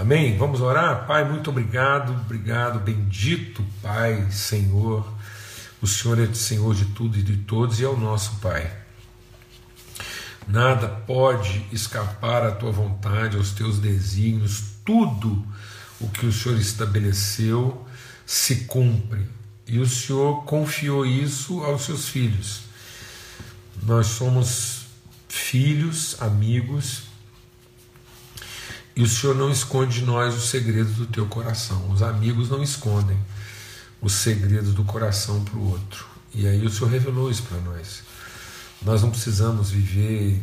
Amém? Vamos orar? Pai, muito obrigado, obrigado, bendito Pai, Senhor. O Senhor é Senhor de tudo e de todos e é o nosso Pai. Nada pode escapar à tua vontade, aos teus desígnios, tudo o que o Senhor estabeleceu se cumpre. E o Senhor confiou isso aos seus filhos. Nós somos filhos, amigos, e o Senhor não esconde de nós os segredos do teu coração. Os amigos não escondem os segredos do coração para o outro. E aí o Senhor revelou isso para nós. Nós não precisamos viver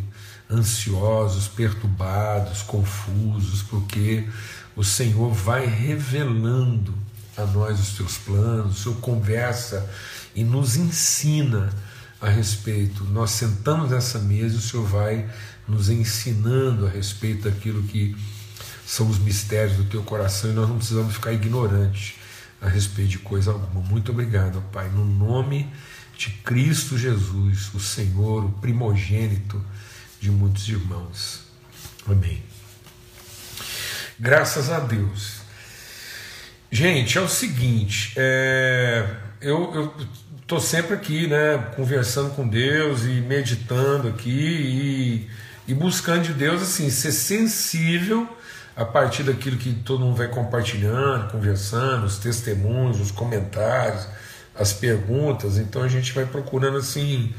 ansiosos, perturbados, confusos, porque o Senhor vai revelando a nós os teus planos, o Senhor conversa e nos ensina a respeito. Nós sentamos nessa mesa e o Senhor vai nos ensinando a respeito daquilo que são os mistérios do teu coração e nós não precisamos ficar ignorantes a respeito de coisa alguma. Muito obrigado, Pai, no nome de Cristo Jesus, o Senhor, o primogênito de muitos irmãos. Amém. Graças a Deus. Gente, é o seguinte, é, eu estou sempre aqui, né, conversando com Deus e meditando aqui e, e buscando de Deus assim ser sensível a partir daquilo que todo mundo vai compartilhando, conversando, os testemunhos, os comentários, as perguntas. Então a gente vai procurando assim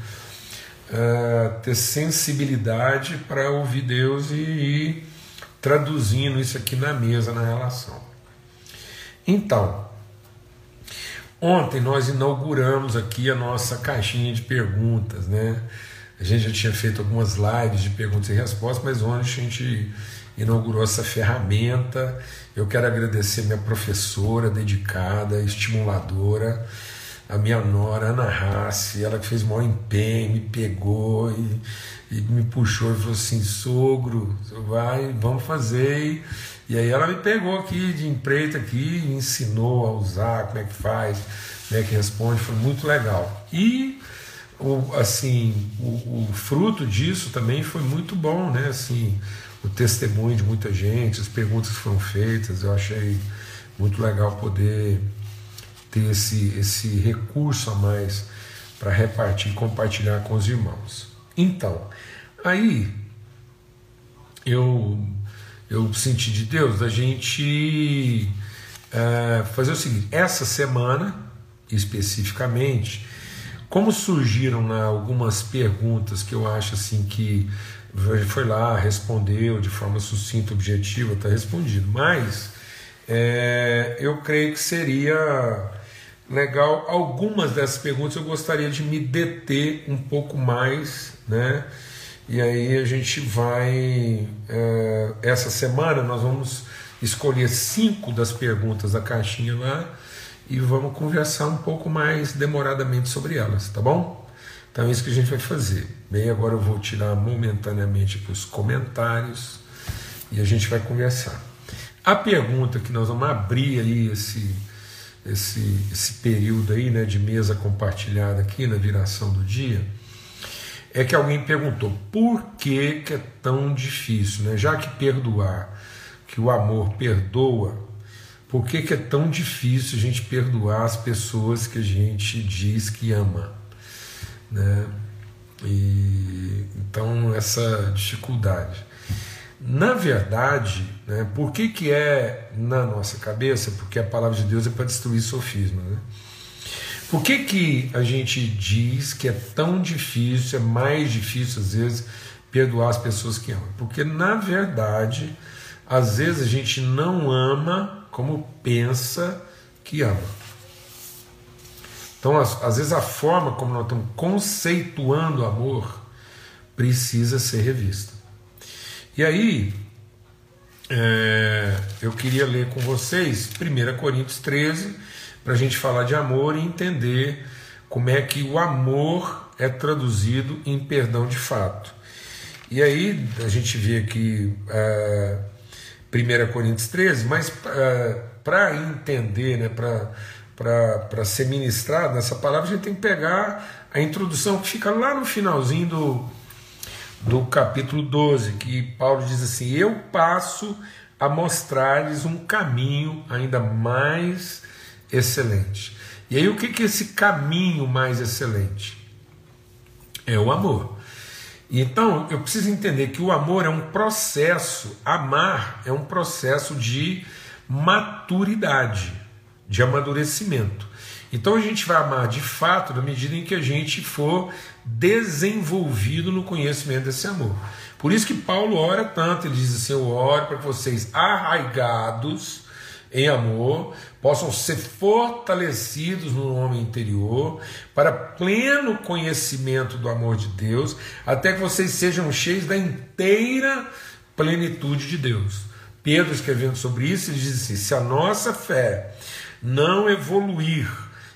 uh, ter sensibilidade para ouvir Deus e ir traduzindo isso aqui na mesa, na relação. Então, ontem nós inauguramos aqui a nossa caixinha de perguntas, né? A gente já tinha feito algumas lives de perguntas e respostas, mas ontem a gente inaugurou essa ferramenta. Eu quero agradecer minha professora dedicada, estimuladora, a minha nora, Ana Rassi, ela que fez o maior empenho, me pegou e, e me puxou e falou assim: sogro, vai, vamos fazer. E, aí ela me pegou aqui de empreita aqui, me ensinou a usar, como é que faz, como é que responde, foi muito legal. E o, assim, o, o fruto disso também foi muito bom, né? Assim, o testemunho de muita gente, as perguntas que foram feitas, eu achei muito legal poder ter esse, esse recurso a mais para repartir e compartilhar com os irmãos. Então, aí eu, eu senti de Deus da gente é, fazer o seguinte: essa semana, especificamente, como surgiram né, algumas perguntas que eu acho assim que foi lá, respondeu de forma sucinta, objetiva, está respondido. Mas é, eu creio que seria legal. Algumas dessas perguntas eu gostaria de me deter um pouco mais, né? E aí a gente vai. É, essa semana nós vamos escolher cinco das perguntas da caixinha lá e vamos conversar um pouco mais demoradamente sobre elas, tá bom? Então é isso que a gente vai fazer. Bem, agora eu vou tirar momentaneamente para os comentários e a gente vai conversar. A pergunta que nós vamos abrir aí esse esse, esse período aí né, de mesa compartilhada aqui na viração do dia, é que alguém perguntou por que, que é tão difícil, né? já que perdoar, que o amor perdoa, por que, que é tão difícil a gente perdoar as pessoas que a gente diz que ama? Né? E, então, essa dificuldade. Na verdade, né, por que, que é na nossa cabeça? Porque a palavra de Deus é para destruir sofisma. Né? Por que, que a gente diz que é tão difícil, é mais difícil às vezes, perdoar as pessoas que amam? Porque na verdade, às vezes a gente não ama como pensa que ama. Então, às, vezes, a forma como nós estamos conceituando amor precisa ser revista. E aí, é, eu queria ler com vocês 1 Coríntios 13, para a gente falar de amor e entender como é que o amor é traduzido em perdão de fato. E aí, a gente vê aqui é, 1 Coríntios 13, mas é, para entender, né, para ser ministrado nessa palavra, a gente tem que pegar a introdução que fica lá no finalzinho do do capítulo 12, que Paulo diz assim: Eu passo a mostrar-lhes um caminho ainda mais excelente. E aí, o que, que é esse caminho mais excelente? É o amor. Então, eu preciso entender que o amor é um processo, amar é um processo de maturidade, de amadurecimento. Então a gente vai amar de fato na medida em que a gente for desenvolvido no conhecimento desse amor. Por isso que Paulo ora tanto, ele diz assim: Eu oro para que vocês, arraigados em amor, possam ser fortalecidos no homem interior, para pleno conhecimento do amor de Deus, até que vocês sejam cheios da inteira plenitude de Deus. Pedro, escrevendo sobre isso, ele diz assim: se a nossa fé não evoluir,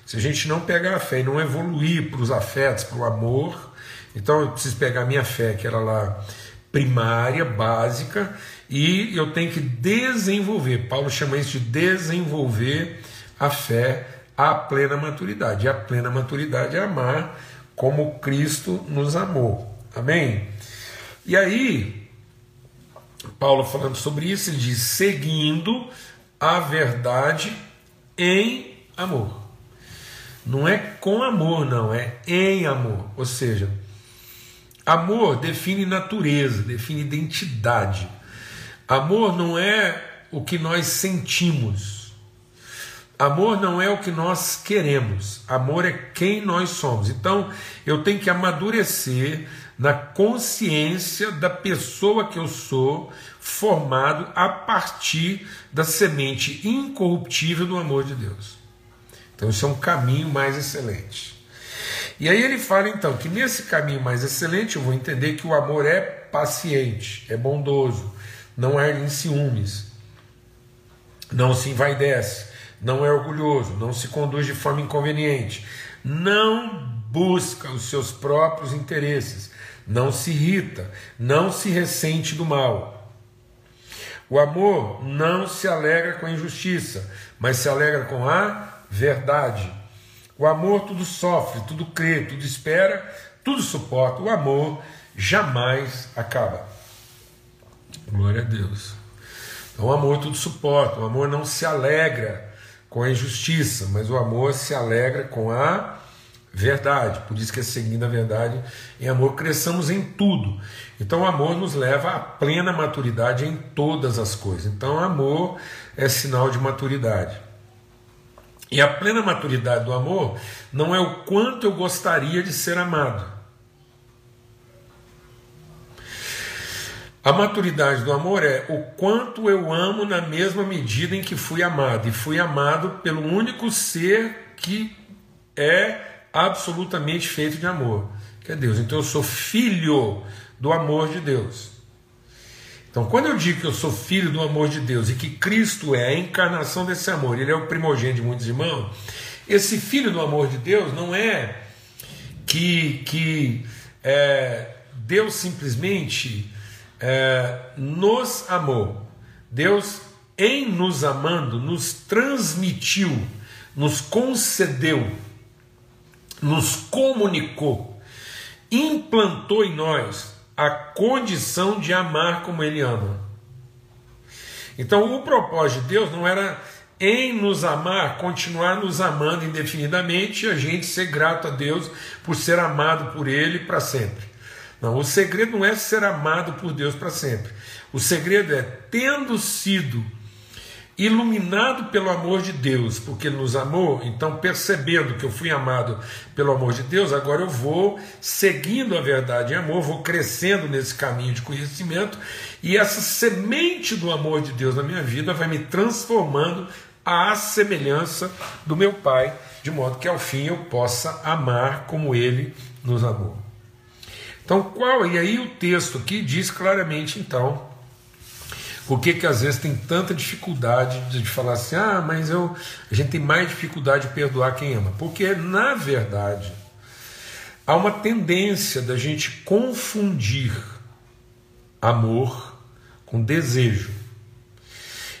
se a gente não pegar a fé e não evoluir para os afetos, para o amor, então eu preciso pegar a minha fé, que era lá primária, básica, e eu tenho que desenvolver. Paulo chama isso de desenvolver a fé à plena maturidade. E a plena maturidade é amar como Cristo nos amou. Amém? E aí, Paulo falando sobre isso, ele diz: seguindo a verdade em amor. Não é com amor, não, é em amor. Ou seja, amor define natureza, define identidade. Amor não é o que nós sentimos. Amor não é o que nós queremos. Amor é quem nós somos. Então, eu tenho que amadurecer na consciência da pessoa que eu sou, formado a partir da semente incorruptível do amor de Deus. Então, isso é um caminho mais excelente. E aí ele fala então que nesse caminho mais excelente eu vou entender que o amor é paciente, é bondoso, não arde em ciúmes, não se envaidece, não é orgulhoso, não se conduz de forma inconveniente, não busca os seus próprios interesses, não se irrita, não se ressente do mal. O amor não se alegra com a injustiça, mas se alegra com a verdade. O amor tudo sofre, tudo crê, tudo espera, tudo suporta. O amor jamais acaba. Glória a Deus. Então, o amor tudo suporta. O amor não se alegra com a injustiça, mas o amor se alegra com a verdade. Por isso que é seguindo a verdade em amor, cresçamos em tudo. Então o amor nos leva à plena maturidade em todas as coisas. Então amor é sinal de maturidade. E a plena maturidade do amor não é o quanto eu gostaria de ser amado. A maturidade do amor é o quanto eu amo na mesma medida em que fui amado, e fui amado pelo único ser que é absolutamente feito de amor, que é Deus. Então eu sou filho do amor de Deus. Então, quando eu digo que eu sou filho do amor de Deus e que Cristo é a encarnação desse amor, ele é o primogênito de muitos irmãos, esse filho do amor de Deus não é que, que é, Deus simplesmente é, nos amou. Deus, em nos amando, nos transmitiu, nos concedeu, nos comunicou, implantou em nós a condição de amar como Ele ama. Então, o propósito de Deus não era em nos amar, continuar nos amando indefinidamente e a gente ser grato a Deus por ser amado por Ele para sempre. Não, o segredo não é ser amado por Deus para sempre. O segredo é, tendo sido iluminado pelo amor de Deus, porque Ele nos amou, então percebendo que eu fui amado pelo amor de Deus, agora eu vou seguindo a verdade em amor, vou crescendo nesse caminho de conhecimento, e essa semente do amor de Deus na minha vida vai me transformando à semelhança do meu Pai, de modo que ao fim eu possa amar como Ele nos amou. Então, qual? E aí o texto aqui diz claramente, então, por que, que às vezes tem tanta dificuldade de falar assim, ah, mas eu, a gente tem mais dificuldade de perdoar quem ama? Porque, na verdade, há uma tendência da gente confundir amor com desejo.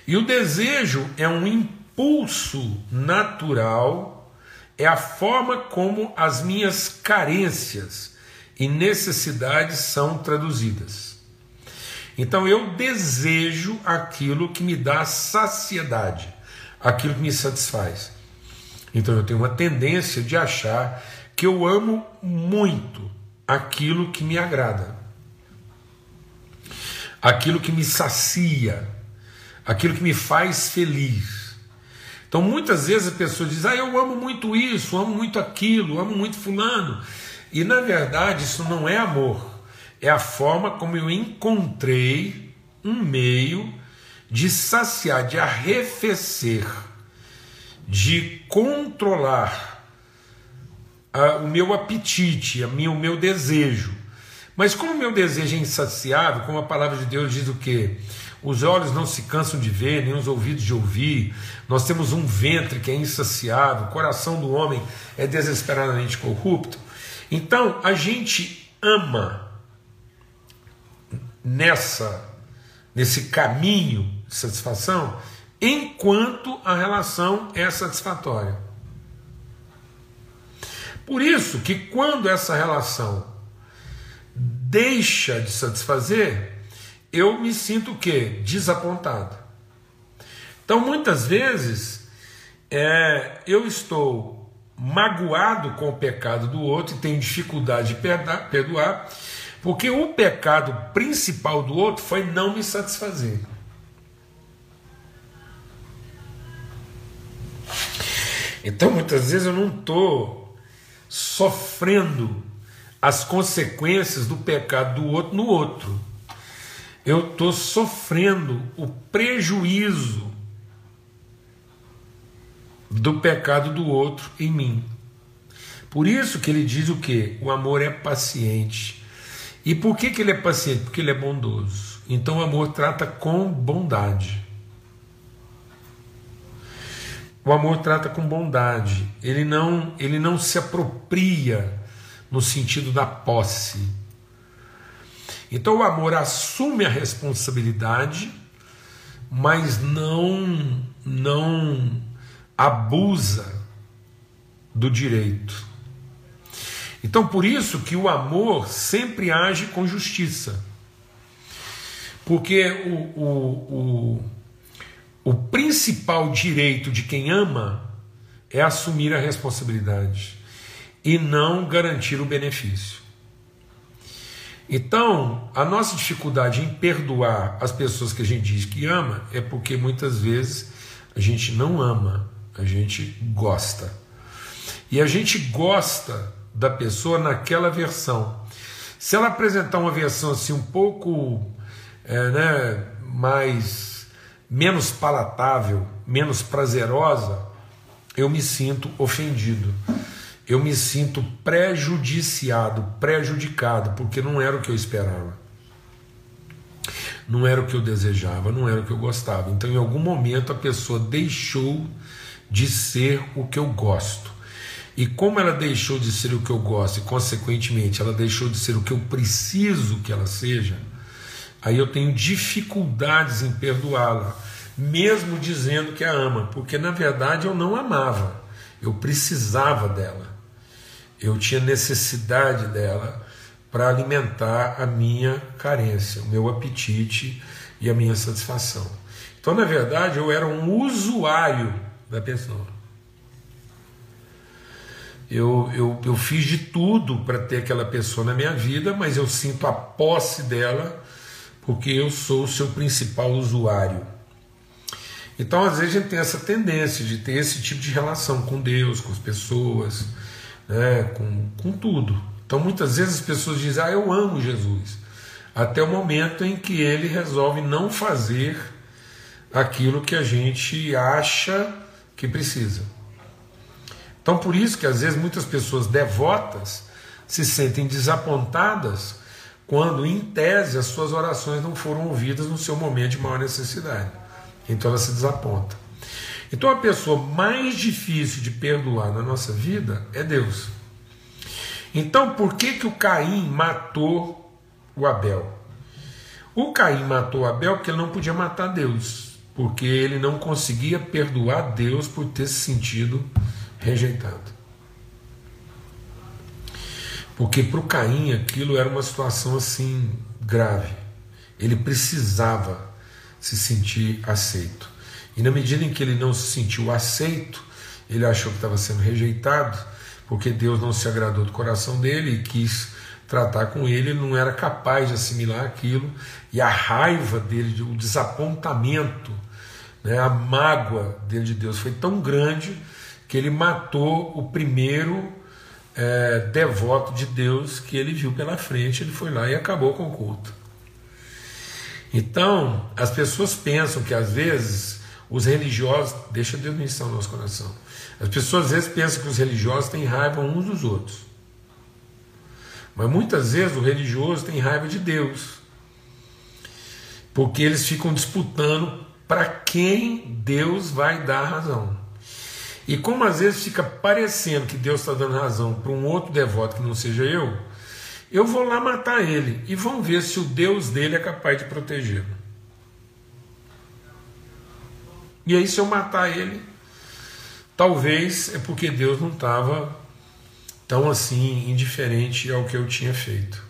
E o desejo é um impulso natural, é a forma como as minhas carências e necessidades são traduzidas. Então eu desejo aquilo que me dá saciedade, aquilo que me satisfaz. Então eu tenho uma tendência de achar que eu amo muito aquilo que me agrada, aquilo que me sacia, aquilo que me faz feliz. Então muitas vezes a pessoa diz: Ah, eu amo muito isso, amo muito aquilo, amo muito Fulano. E na verdade isso não é amor, é a forma como eu encontrei um meio de saciar, de arrefecer, de controlar a, o meu apetite, a minha, o meu desejo. Mas como o meu desejo é insaciável, como a palavra de Deus diz o quê? Os olhos não se cansam de ver, nem os ouvidos de ouvir. Nós temos um ventre que é insaciável, o coração do homem é desesperadamente corrupto. Então, a gente ama nessa nesse caminho de satisfação enquanto a relação é satisfatória. Por isso que quando essa relação deixa de satisfazer, eu me sinto o quê? Desapontado. Então, muitas vezes, é, eu estou magoado com o pecado do outro e tenho dificuldade de perdoar, porque o pecado principal do outro foi não me satisfazer. Então, muitas vezes, eu não estou sofrendo as consequências do pecado do outro no outro. Eu estou sofrendo o prejuízo do pecado do outro em mim. Por isso que ele diz o que? O amor é paciente. E por que, que ele é paciente? Porque ele é bondoso. Então o amor trata com bondade. O amor trata com bondade. Ele não, ele não se apropria no sentido da posse. Então o amor assume a responsabilidade, mas não não abusa do direito. Então por isso que o amor sempre age com justiça. Porque o, o, o, o principal direito de quem ama é assumir a responsabilidade e não garantir o benefício. Então, a nossa dificuldade em perdoar as pessoas que a gente diz que ama é porque muitas vezes a gente não ama, a gente gosta. E a gente gosta da pessoa naquela versão. Se ela apresentar uma versão assim um pouco é, né, mais menos palatável, menos prazerosa, eu me sinto ofendido eu me sinto prejudiciado, prejudicado, porque não era o que eu esperava. Não era o que eu desejava, não era o que eu gostava. Então, em algum momento, a pessoa deixou de ser o que eu gosto. E como ela deixou de ser o que eu gosto, e consequentemente ela deixou de ser o que eu preciso que ela seja, aí eu tenho dificuldades em perdoá-la, mesmo dizendo que a ama, porque na verdade eu não amava, eu precisava dela eu tinha necessidade dela para alimentar a minha carência, o meu apetite e a minha satisfação. Então, na verdade, eu era um usuário da pessoa. Eu, eu, eu fiz de tudo para ter aquela pessoa na minha vida, mas eu sinto a posse dela porque eu sou o seu principal usuário. Então, às vezes, a gente tem essa tendência de ter esse tipo de relação com Deus, com as pessoas né, com, com tudo. Então muitas vezes as pessoas dizem, ah, eu amo Jesus, até o momento em que ele resolve não fazer aquilo que a gente acha que precisa. Então por isso que às vezes muitas pessoas devotas se sentem desapontadas quando, em tese, as suas orações não foram ouvidas no seu momento de maior necessidade. Então ela se desaponta. Então a pessoa mais difícil de perdoar na nossa vida é Deus. Então por que, que o Caim matou o Abel? O Caim matou o Abel porque ele não podia matar Deus, porque ele não conseguia perdoar Deus por ter se sentido rejeitado. Porque para o Caim aquilo era uma situação assim grave. Ele precisava se sentir aceito. E na medida em que ele não se sentiu aceito, ele achou que estava sendo rejeitado, porque Deus não se agradou do coração dele e quis tratar com ele, ele não era capaz de assimilar aquilo, e a raiva dele, o desapontamento, né, a mágoa dele de Deus foi tão grande que ele matou o primeiro é, devoto de Deus que ele viu pela frente, ele foi lá e acabou com o culto. Então, as pessoas pensam que às vezes os religiosos, deixa Deus ministrar no nosso coração, as pessoas às vezes pensam que os religiosos têm raiva uns dos outros. Mas muitas vezes o religioso tem raiva de Deus. Porque eles ficam disputando para quem Deus vai dar razão. E como às vezes fica parecendo que Deus está dando razão para um outro devoto que não seja eu, eu vou lá matar ele e vamos ver se o Deus dele é capaz de protegê-lo. E aí, se eu matar ele, talvez é porque Deus não estava tão assim indiferente ao que eu tinha feito.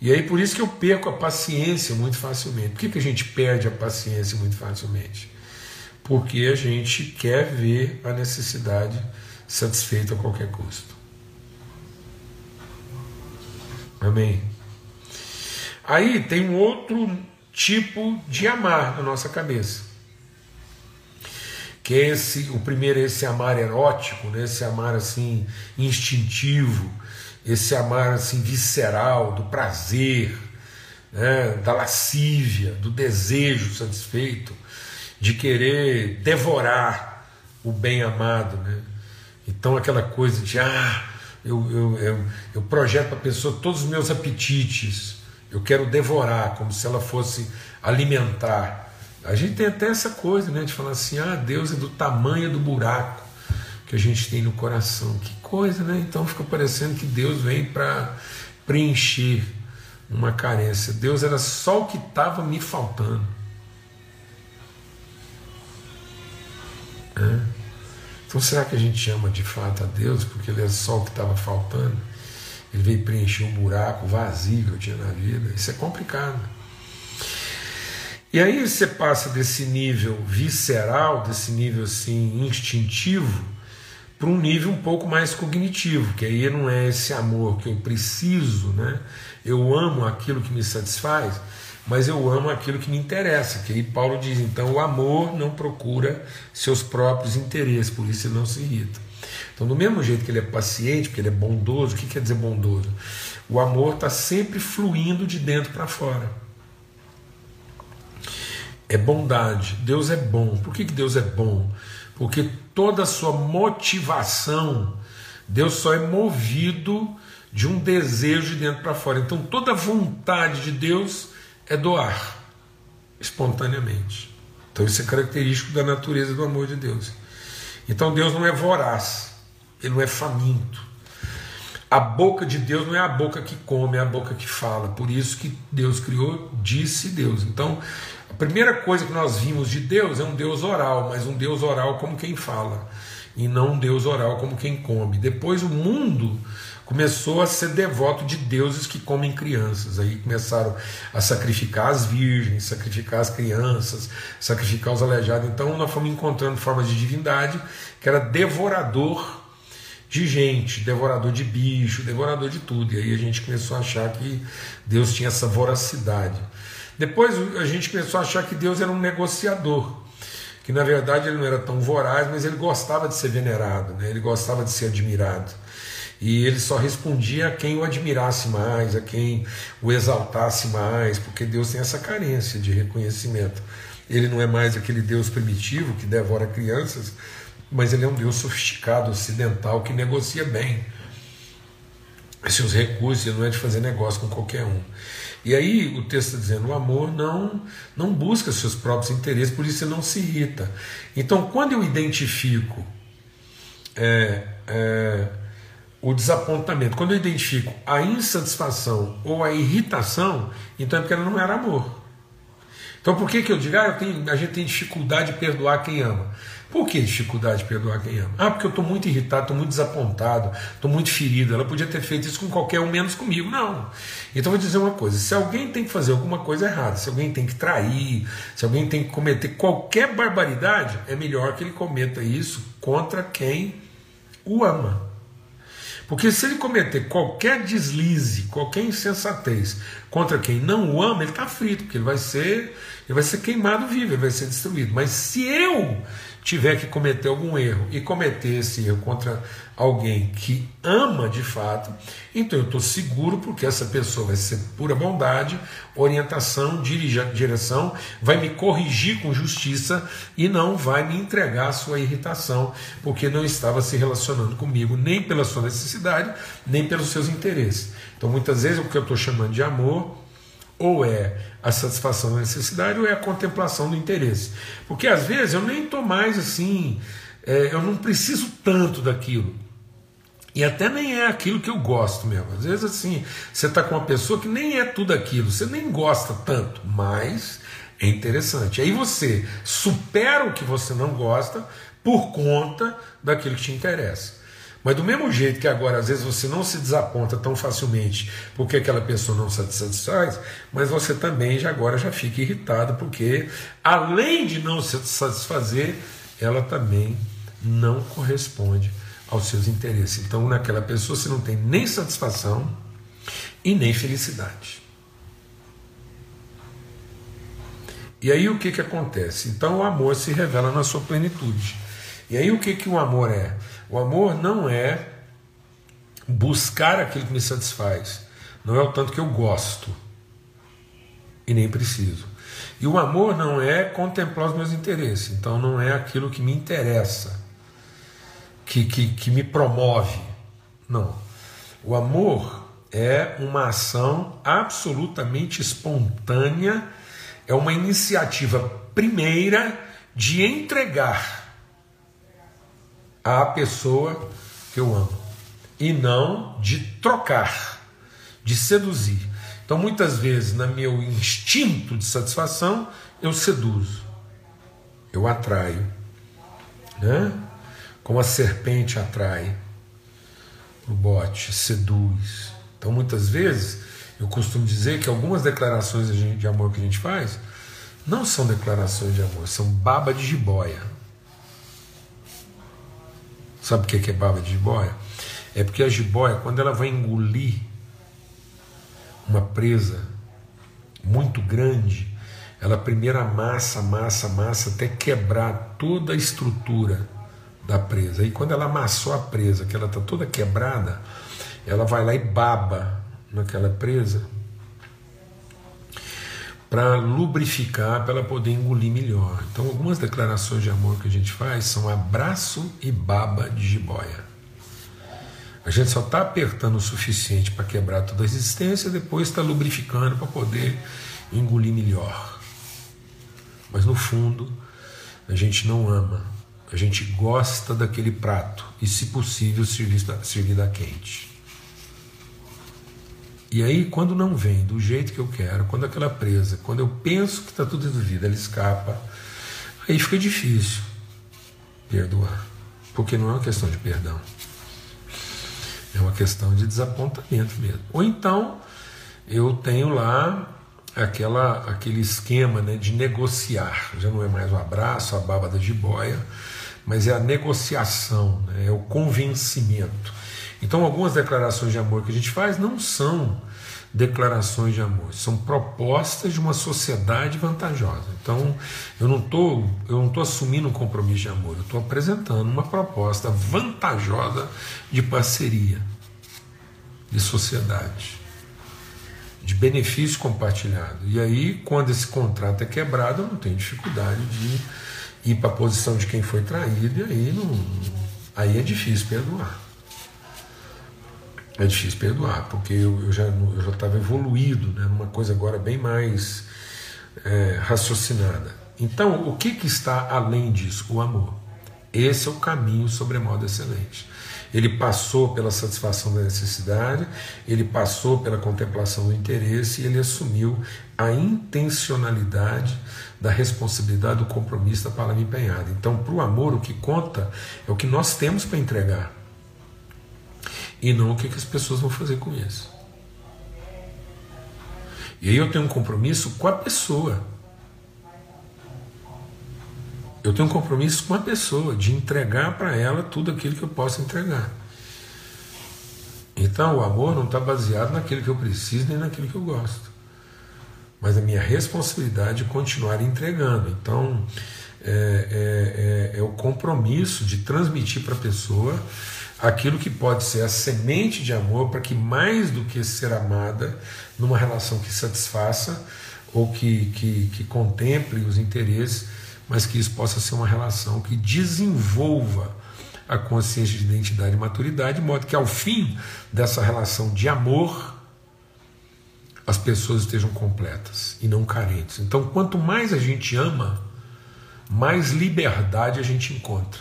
E aí por isso que eu perco a paciência muito facilmente. Por que, que a gente perde a paciência muito facilmente? Porque a gente quer ver a necessidade satisfeita a qualquer custo. Amém? Aí tem um outro tipo de amar na nossa cabeça que é esse, o primeiro é esse amar erótico, né? esse amar assim instintivo, esse amar assim visceral, do prazer, né? da lascívia, do desejo satisfeito, de querer devorar o bem amado. Né? Então aquela coisa de ah, eu, eu, eu, eu projeto para a pessoa todos os meus apetites, eu quero devorar, como se ela fosse alimentar. A gente tem até essa coisa, né, de falar assim: ah, Deus é do tamanho do buraco que a gente tem no coração. Que coisa, né? Então fica parecendo que Deus vem para preencher uma carência. Deus era só o que estava me faltando. É? Então será que a gente ama de fato a Deus porque Ele é só o que estava faltando? Ele veio preencher um buraco vazio que eu tinha na vida. Isso é complicado. E aí você passa desse nível visceral, desse nível assim instintivo, para um nível um pouco mais cognitivo, que aí não é esse amor que eu preciso, né? Eu amo aquilo que me satisfaz, mas eu amo aquilo que me interessa. Que aí Paulo diz, então o amor não procura seus próprios interesses, por isso ele não se irrita. Então, do mesmo jeito que ele é paciente, porque ele é bondoso, o que quer dizer bondoso? O amor está sempre fluindo de dentro para fora é bondade. Deus é bom. Por que, que Deus é bom? Porque toda a sua motivação, Deus só é movido de um desejo de dentro para fora. Então toda vontade de Deus é doar espontaneamente. Então isso é característico da natureza do amor de Deus. Então Deus não é voraz, ele não é faminto. A boca de Deus não é a boca que come, é a boca que fala. Por isso que Deus criou, disse Deus. Então, a primeira coisa que nós vimos de Deus é um Deus oral, mas um Deus oral como quem fala, e não um Deus oral como quem come. Depois o mundo começou a ser devoto de deuses que comem crianças. Aí começaram a sacrificar as virgens, sacrificar as crianças, sacrificar os aleijados. Então nós fomos encontrando formas de divindade que era devorador de gente, devorador de bicho, devorador de tudo. E aí a gente começou a achar que Deus tinha essa voracidade. Depois a gente começou a achar que Deus era um negociador, que na verdade ele não era tão voraz, mas ele gostava de ser venerado, né? ele gostava de ser admirado. E ele só respondia a quem o admirasse mais, a quem o exaltasse mais, porque Deus tem essa carência de reconhecimento. Ele não é mais aquele Deus primitivo que devora crianças, mas ele é um Deus sofisticado, ocidental, que negocia bem seus recursos, ele não é de fazer negócio com qualquer um. E aí o texto está dizendo: o amor não, não busca seus próprios interesses, por isso ele não se irrita. Então, quando eu identifico é, é, o desapontamento, quando eu identifico a insatisfação ou a irritação, então é porque ela não era amor. Então, por que, que eu digo, ah, eu tenho, a gente tem dificuldade de perdoar quem ama? Por que dificuldade de perdoar quem ama? Ah, porque eu estou muito irritado, estou muito desapontado, estou muito ferido. Ela podia ter feito isso com qualquer um, menos comigo. Não. Então vou dizer uma coisa: se alguém tem que fazer alguma coisa errada, se alguém tem que trair, se alguém tem que cometer qualquer barbaridade, é melhor que ele cometa isso contra quem o ama. Porque se ele cometer qualquer deslize, qualquer insensatez contra quem não o ama, ele está frito, porque ele vai ser, ele vai ser queimado vivo, ele vai ser destruído. Mas se eu tiver que cometer algum erro e cometer esse erro contra alguém que ama de fato, então eu estou seguro porque essa pessoa vai ser pura bondade, orientação, direção, vai me corrigir com justiça e não vai me entregar a sua irritação, porque não estava se relacionando comigo nem pela sua necessidade, nem pelos seus interesses. Então muitas vezes o que eu estou chamando de amor ou é a satisfação da necessidade ou é a contemplação do interesse. Porque às vezes eu nem estou mais assim, é, eu não preciso tanto daquilo. E até nem é aquilo que eu gosto mesmo. Às vezes assim, você está com uma pessoa que nem é tudo aquilo, você nem gosta tanto, mas é interessante. Aí você supera o que você não gosta por conta daquilo que te interessa. Mas do mesmo jeito que agora, às vezes, você não se desaponta tão facilmente porque aquela pessoa não se satisfaz, mas você também já agora já fica irritado porque, além de não se satisfazer, ela também não corresponde aos seus interesses. Então, naquela pessoa você não tem nem satisfação e nem felicidade. E aí o que, que acontece? Então o amor se revela na sua plenitude. E aí o que, que o amor é? O amor não é buscar aquilo que me satisfaz, não é o tanto que eu gosto e nem preciso. E o amor não é contemplar os meus interesses, então não é aquilo que me interessa, que, que, que me promove. Não. O amor é uma ação absolutamente espontânea, é uma iniciativa primeira de entregar à pessoa que eu amo e não de trocar, de seduzir. Então, muitas vezes, no meu instinto de satisfação, eu seduzo, eu atraio, né? como a serpente atrai o bote, seduz. Então, muitas vezes, eu costumo dizer que algumas declarações de amor que a gente faz não são declarações de amor, são baba de jiboia. Sabe o que é baba de jiboia? É porque a jiboia, quando ela vai engolir uma presa muito grande, ela primeiro amassa, amassa, amassa até quebrar toda a estrutura da presa. E quando ela amassou a presa, que ela está toda quebrada, ela vai lá e baba naquela presa para lubrificar, para ela poder engolir melhor. Então, algumas declarações de amor que a gente faz são abraço e baba de jiboia. A gente só está apertando o suficiente para quebrar toda a resistência, depois está lubrificando para poder engolir melhor. Mas no fundo, a gente não ama, a gente gosta daquele prato e, se possível, servir da, da quente. E aí, quando não vem do jeito que eu quero, quando aquela presa, quando eu penso que está tudo resolvido, ela escapa, aí fica difícil perdoar. Porque não é uma questão de perdão, é uma questão de desapontamento mesmo. Ou então, eu tenho lá aquela, aquele esquema né, de negociar, já não é mais o abraço, a baba da jiboia, mas é a negociação, né, é o convencimento. Então, algumas declarações de amor que a gente faz não são declarações de amor, são propostas de uma sociedade vantajosa. Então, eu não estou eu não tô assumindo um compromisso de amor, eu estou apresentando uma proposta vantajosa de parceria, de sociedade, de benefício compartilhado. E aí, quando esse contrato é quebrado, eu não tenho dificuldade de ir para a posição de quem foi traído, e aí, não, aí é difícil perdoar é difícil perdoar, porque eu, eu já eu já estava evoluído, né, numa coisa agora bem mais é, raciocinada. Então, o que, que está além disso? O amor. Esse é o caminho sobremodo excelente. Ele passou pela satisfação da necessidade, ele passou pela contemplação do interesse e ele assumiu a intencionalidade da responsabilidade, do compromisso da palavra empenhada. Então, para o amor, o que conta é o que nós temos para entregar e não o que, que as pessoas vão fazer com isso. E aí eu tenho um compromisso com a pessoa. Eu tenho um compromisso com a pessoa, de entregar para ela tudo aquilo que eu posso entregar. Então o amor não está baseado naquilo que eu preciso nem naquilo que eu gosto. Mas a minha responsabilidade é continuar entregando. Então é, é, é, é o compromisso de transmitir para a pessoa aquilo que pode ser a semente de amor para que mais do que ser amada numa relação que satisfaça ou que, que, que contemple os interesses, mas que isso possa ser uma relação que desenvolva a consciência de identidade e maturidade, de modo que ao fim dessa relação de amor, as pessoas estejam completas e não carentes. Então, quanto mais a gente ama, mais liberdade a gente encontra.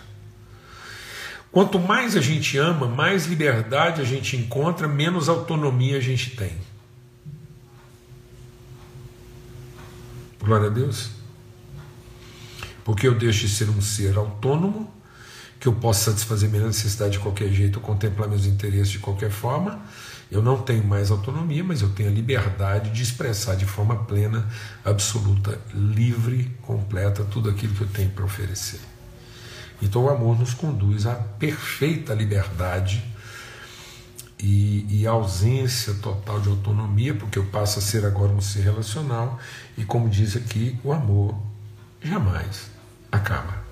Quanto mais a gente ama, mais liberdade a gente encontra, menos autonomia a gente tem. Glória a Deus. Porque eu deixo de ser um ser autônomo, que eu posso satisfazer minha necessidade de qualquer jeito, contemplar meus interesses de qualquer forma. Eu não tenho mais autonomia, mas eu tenho a liberdade de expressar de forma plena, absoluta, livre, completa tudo aquilo que eu tenho para oferecer. Então o amor nos conduz à perfeita liberdade e, e, ausência total de autonomia, porque eu passo a ser agora um ser relacional, e como diz aqui, o amor jamais acaba.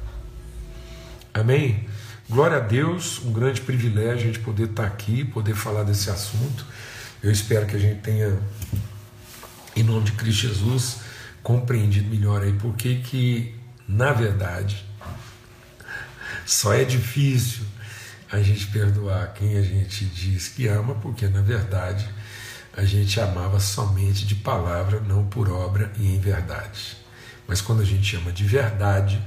Amém? Glória a Deus, um grande privilégio a gente poder estar aqui, poder falar desse assunto. Eu espero que a gente tenha, em nome de Cristo Jesus, compreendido melhor aí porque que, na verdade, só é difícil a gente perdoar quem a gente diz que ama, porque na verdade a gente amava somente de palavra, não por obra e em verdade. Mas quando a gente ama de verdade,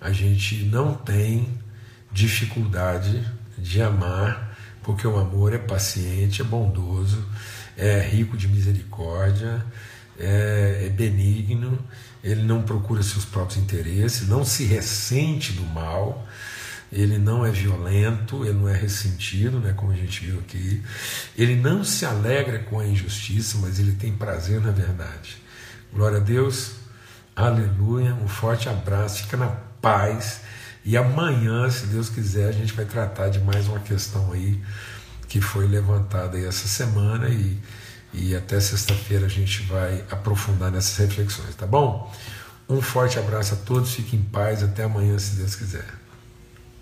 a gente não tem dificuldade de amar, porque o amor é paciente, é bondoso, é rico de misericórdia, é, é benigno, ele não procura seus próprios interesses, não se ressente do mal, ele não é violento, ele não é ressentido, né, como a gente viu aqui, ele não se alegra com a injustiça, mas ele tem prazer na verdade. Glória a Deus, aleluia, um forte abraço, fica na paz. E amanhã, se Deus quiser, a gente vai tratar de mais uma questão aí que foi levantada aí essa semana e, e até sexta-feira a gente vai aprofundar nessas reflexões, tá bom? Um forte abraço a todos, fiquem em paz, até amanhã, se Deus quiser.